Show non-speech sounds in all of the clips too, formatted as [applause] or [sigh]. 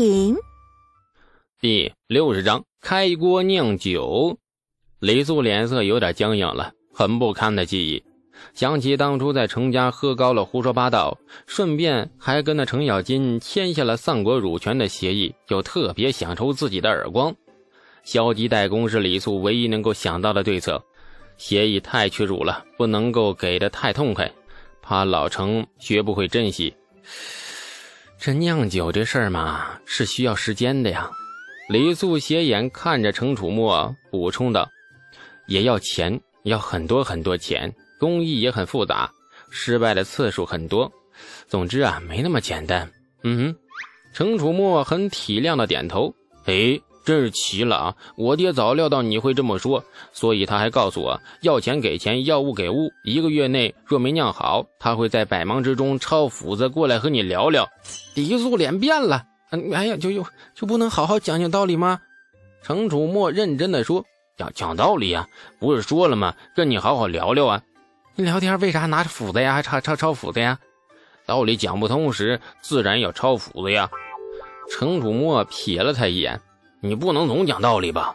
品。第六十章开锅酿酒。李素脸色有点僵硬了，很不堪的记忆。想起当初在程家喝高了，胡说八道，顺便还跟那程咬金签下了丧国辱权的协议，就特别想抽自己的耳光。消极怠工是李素唯一能够想到的对策。协议太屈辱了，不能够给的太痛快，怕老程学不会珍惜。这酿酒这事儿嘛，是需要时间的呀。李素斜眼看着程楚墨，补充道：“也要钱，要很多很多钱，工艺也很复杂，失败的次数很多。总之啊，没那么简单。”嗯哼，程楚墨很体谅的点头。哎。真是奇了啊！我爹早料到你会这么说，所以他还告诉我要钱给钱，要物给物。一个月内若没酿好，他会在百忙之中抄斧子过来和你聊聊。李素脸变了，哎呀，就就就不能好好讲讲道理吗？程楚墨认真的说：“讲讲道理呀，不是说了吗？跟你好好聊聊啊。聊天为啥拿着斧子呀？还抄抄抄斧子呀？道理讲不通时，自然要抄斧子呀。”程楚墨瞥了他一眼。你不能总讲道理吧？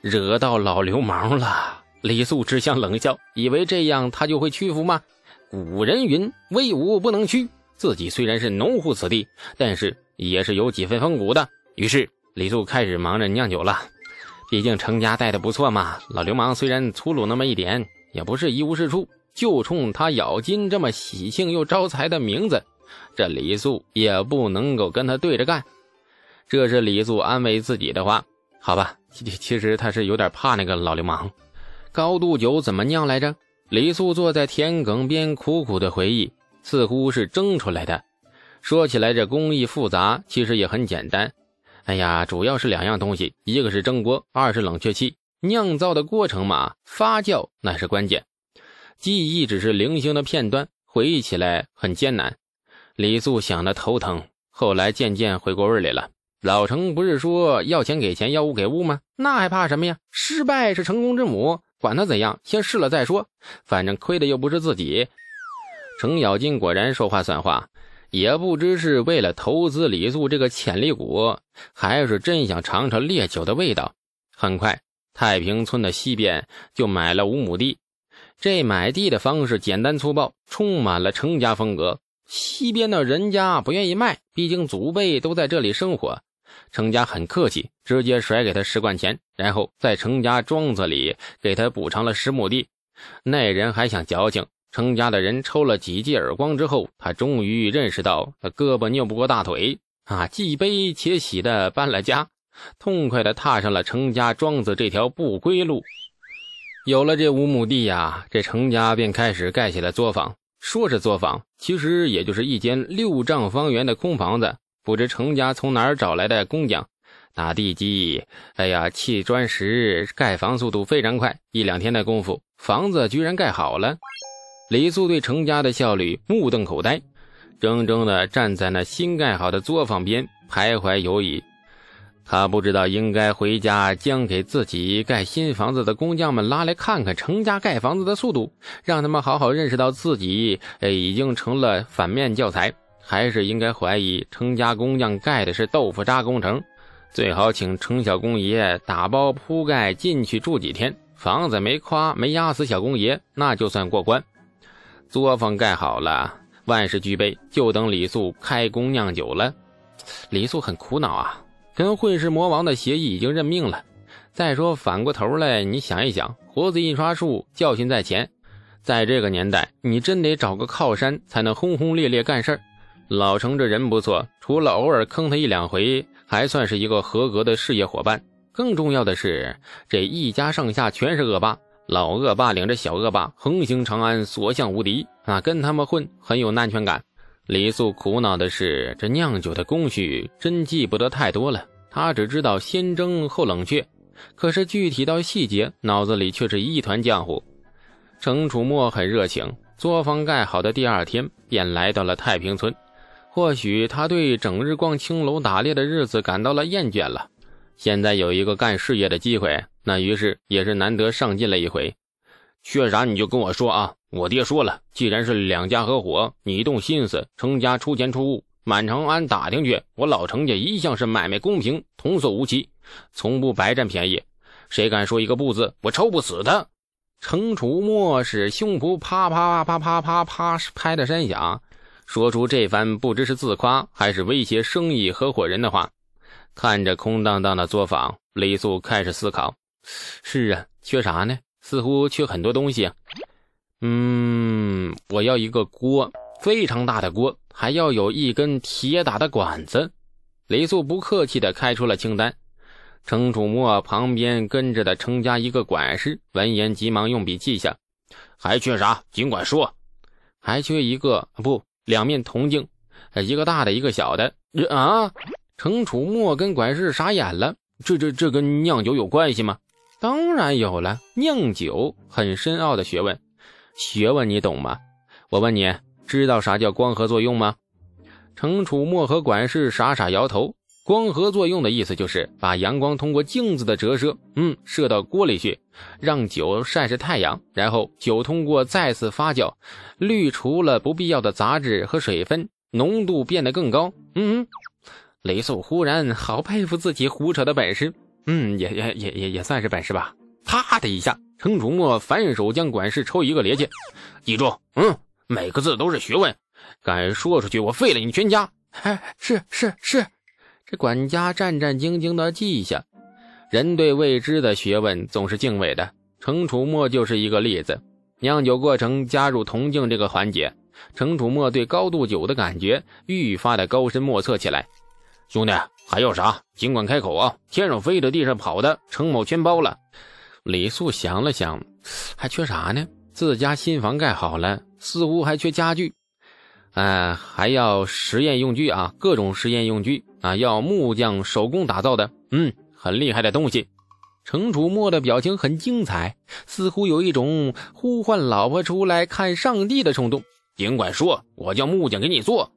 惹到老流氓了。李素只想冷笑，以为这样他就会屈服吗？古人云：“威武不能屈。”自己虽然是农户子弟，但是也是有几分风骨的。于是李素开始忙着酿酒了。毕竟程家带的不错嘛。老流氓虽然粗鲁那么一点，也不是一无是处。就冲他咬金这么喜庆又招财的名字，这李素也不能够跟他对着干。这是李素安慰自己的话，好吧，其其实他是有点怕那个老流氓。高度酒怎么酿来着？李素坐在田埂边，苦苦的回忆，似乎是蒸出来的。说起来这工艺复杂，其实也很简单。哎呀，主要是两样东西，一个是蒸锅，二是冷却器。酿造的过程嘛，发酵那是关键。记忆只是零星的片段，回忆起来很艰难。李素想的头疼，后来渐渐回过味来了。老程不是说要钱给钱，要物给物吗？那还怕什么呀？失败是成功之母，管他怎样，先试了再说。反正亏的又不是自己。程咬金果然说话算话，也不知是为了投资李素这个潜力股，还是真想尝尝烈酒的味道。很快，太平村的西边就买了五亩地。这买地的方式简单粗暴，充满了程家风格。西边的人家不愿意卖，毕竟祖辈都在这里生活。程家很客气，直接甩给他十贯钱，然后在程家庄子里给他补偿了十亩地。那人还想矫情，程家的人抽了几记耳光之后，他终于认识到他胳膊拗不过大腿啊！既悲且喜的搬了家，痛快的踏上了程家庄子这条不归路。有了这五亩地呀，这程家便开始盖起了作坊。说是作坊，其实也就是一间六丈方圆的空房子。不知程家从哪儿找来的工匠，打地基，哎呀，砌砖石，盖房速度非常快，一两天的功夫，房子居然盖好了。李素对程家的效率目瞪口呆，怔怔地站在那新盖好的作坊边徘徊犹疑。他不知道应该回家将给自己盖新房子的工匠们拉来看看程家盖房子的速度，让他们好好认识到自己，哎，已经成了反面教材。还是应该怀疑程家工匠盖的是豆腐渣工程，最好请程小公爷打包铺盖进去住几天，房子没垮没压死小公爷，那就算过关。作坊盖好了，万事俱备，就等李素开工酿酒了。李素很苦恼啊，跟混世魔王的协议已经认命了。再说反过头来，你想一想，活字印刷术教训在前，在这个年代，你真得找个靠山才能轰轰烈烈干事儿。老程这人不错，除了偶尔坑他一两回，还算是一个合格的事业伙伴。更重要的是，这一家上下全是恶霸，老恶霸领着小恶霸横行长安，所向无敌啊！跟他们混很有安全感。李素苦恼的是，这酿酒的工序真记不得太多了，他只知道先蒸后冷却，可是具体到细节，脑子里却是一团浆糊。程楚墨很热情，作坊盖好的第二天便来到了太平村。或许他对整日逛青楼打猎的日子感到了厌倦了，现在有一个干事业的机会，那于是也是难得上进了一回。缺啥你就跟我说啊！我爹说了，既然是两家合伙，你动心思，程家出钱出物，满长安打听去，我老程家一向是买卖公平，童叟无欺，从不白占便宜。谁敢说一个不字，我抽不死他！程楚墨是胸脯啪啪啪啪啪啪拍的山响，说出这番不知是自夸还是威胁生意合伙人的话。看着空荡荡的作坊，李素开始思考：是啊，缺啥呢？似乎缺很多东西。啊嗯，我要一个锅，非常大的锅，还要有一根铁打的管子。李素不客气地开出了清单。程楚墨旁边跟着的程家一个管事闻言，急忙用笔记下。还缺啥？尽管说。还缺一个不，两面铜镜，一个大的，一个小的。啊！程楚墨跟管事傻眼了。这这这跟酿酒有关系吗？当然有了，酿酒很深奥的学问。学问你懂吗？我问你，知道啥叫光合作用吗？程楚墨和管事傻傻摇头。光合作用的意思就是把阳光通过镜子的折射，嗯，射到锅里去，让酒晒晒太阳，然后酒通过再次发酵，滤除了不必要的杂质和水分，浓度变得更高。嗯嗯，雷素忽然好佩服自己胡扯的本事。嗯，也也也也也算是本事吧。啪的一下，程楚墨反手将管事抽一个趔趄，记住，嗯，每个字都是学问，敢说出去，我废了你全家。哎，[laughs] 是是是。管家战战兢兢的记下，人对未知的学问总是敬畏的。程楚墨就是一个例子。酿酒过程加入铜镜这个环节，程楚墨对高度酒的感觉愈发的高深莫测起来。兄弟，还要啥？尽管开口啊！天上飞的，地上跑的，程某全包了。李素想了想，还缺啥呢？自家新房盖好了，似乎还缺家具。嗯，还要实验用具啊，各种实验用具啊，要木匠手工打造的，嗯，很厉害的东西。程楚墨的表情很精彩，似乎有一种呼唤老婆出来看上帝的冲动。尽管说，我叫木匠给你做。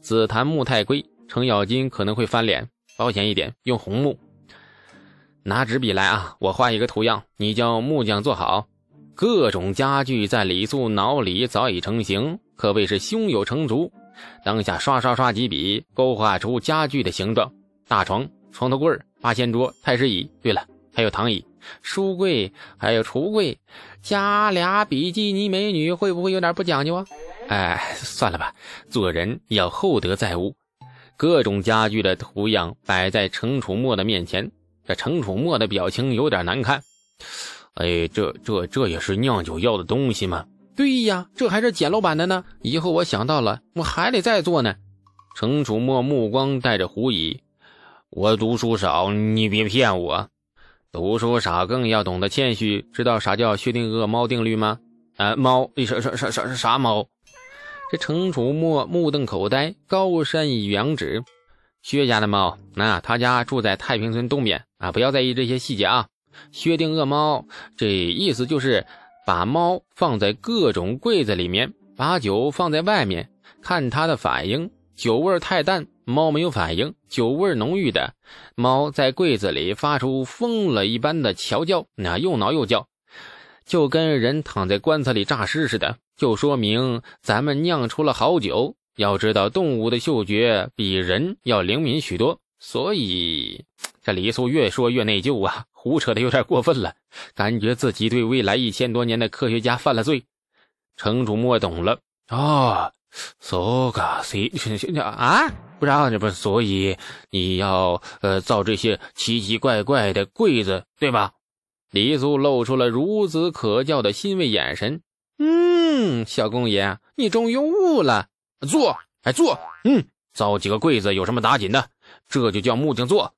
紫檀木太贵，程咬金可能会翻脸，保险一点，用红木。拿纸笔来啊，我画一个图样，你叫木匠做好。各种家具在李素脑里早已成型。可谓是胸有成竹，当下刷刷刷几笔，勾画出家具的形状：大床、床头柜、八仙桌、太师椅。对了，还有躺椅、书柜，还有橱柜。加俩比基尼美女会不会有点不讲究啊？哎，算了吧，做人要厚德载物。各种家具的图样摆在程楚墨的面前，这程楚墨的表情有点难看。哎，这这这也是酿酒要的东西吗？对呀，这还是简陋版的呢。以后我想到了，我还得再做呢。程楚墨目光带着狐疑：“我读书少，你别骗我。读书少更要懂得谦虚，知道啥叫薛定谔猫定律吗？啊，猫？啥啥啥啥啥猫？”这程楚墨目瞪口呆，高山仰止：“薛家的猫，那他家住在太平村东边啊。不要在意这些细节啊。薛定谔猫，这意思就是。”把猫放在各种柜子里面，把酒放在外面，看它的反应。酒味太淡，猫没有反应；酒味浓郁的，猫在柜子里发出疯了一般的嚎叫，那又挠又叫，就跟人躺在棺材里诈尸似的。就说明咱们酿出了好酒。要知道，动物的嗅觉比人要灵敏许多，所以这李素越说越内疚啊。胡扯的有点过分了，感觉自己对未来一千多年的科学家犯了罪。城主莫懂了啊，so ga s 啊，不然这不所以你要呃造这些奇奇怪怪的柜子对吧？黎苏露出了孺子可教的欣慰眼神。嗯，小公爷，你终于悟了。坐，哎坐，嗯，造几个柜子有什么打紧的？这就叫木匠做。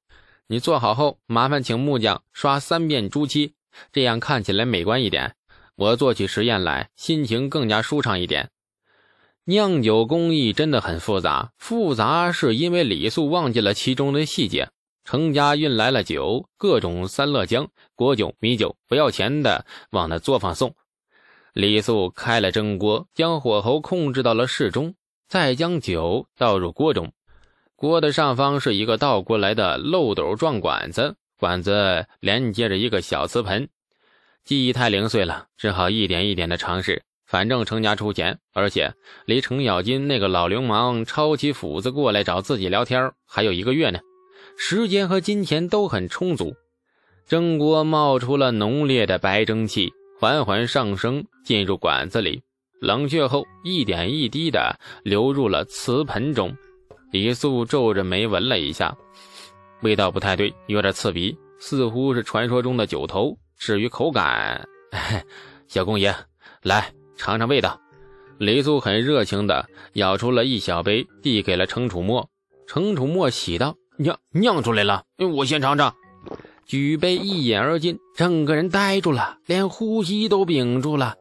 你做好后，麻烦请木匠刷三遍朱漆，这样看起来美观一点。我做起实验来，心情更加舒畅一点。酿酒工艺真的很复杂，复杂是因为李素忘记了其中的细节。程家运来了酒，各种三乐浆、果酒、米酒，不要钱的往那作坊送。李素开了蒸锅，将火候控制到了适中，再将酒倒入锅中。锅的上方是一个倒过来的漏斗状管子，管子连接着一个小瓷盆。记忆太零碎了，只好一点一点的尝试。反正程家出钱，而且离程咬金那个老流氓抄起斧子过来找自己聊天还有一个月呢，时间和金钱都很充足。蒸锅冒出了浓烈的白蒸汽，缓缓上升，进入管子里，冷却后一点一滴的流入了瓷盆中。李素皱着眉闻了一下，味道不太对，有点刺鼻，似乎是传说中的酒头。至于口感，小公爷，来尝尝味道。李素很热情的舀出了一小杯，递给了程楚墨。程楚墨喜道：“酿酿出来了，我先尝尝。”举杯一饮而尽，整个人呆住了，连呼吸都屏住了。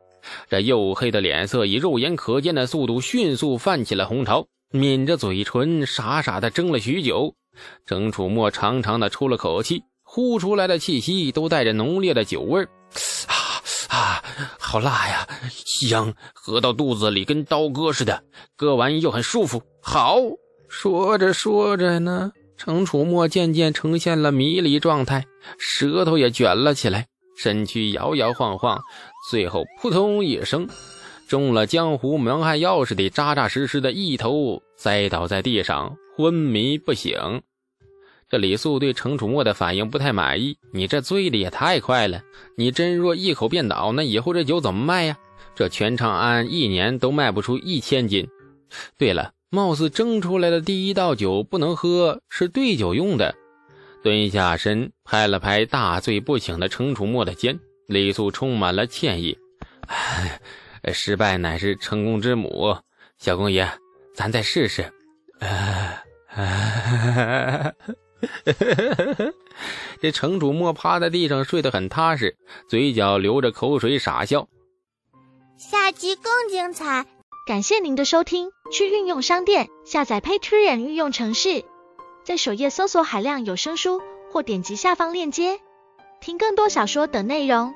这黝黑的脸色以肉眼可见的速度迅速泛起了红潮，抿着嘴唇，傻傻的怔了许久。程楚墨长长的出了口气，呼出来的气息都带着浓烈的酒味啊啊，好辣呀，香，喝到肚子里跟刀割似的，割完又很舒服。好，说着说着呢。程楚墨渐渐呈现了迷离状态，舌头也卷了起来，身躯摇摇晃晃，最后扑通一声，中了江湖蒙汗药似的，扎扎实实的一头栽倒在地上，昏迷不醒。这李素对程楚墨的反应不太满意：“你这醉的也太快了，你真若一口便倒，那以后这酒怎么卖呀？这全长安一年都卖不出一千斤。对了。”貌似蒸出来的第一道酒不能喝，是兑酒用的。蹲下身，拍了拍大醉不醒的程楚墨的肩，李素充满了歉意：“失败乃是成功之母，小公爷，咱再试试。” [laughs] 这城主莫趴在地上睡得很踏实，嘴角流着口水，傻笑。下集更精彩。感谢您的收听，去运用商店下载 Patreon 运用城市，在首页搜索海量有声书，或点击下方链接听更多小说等内容。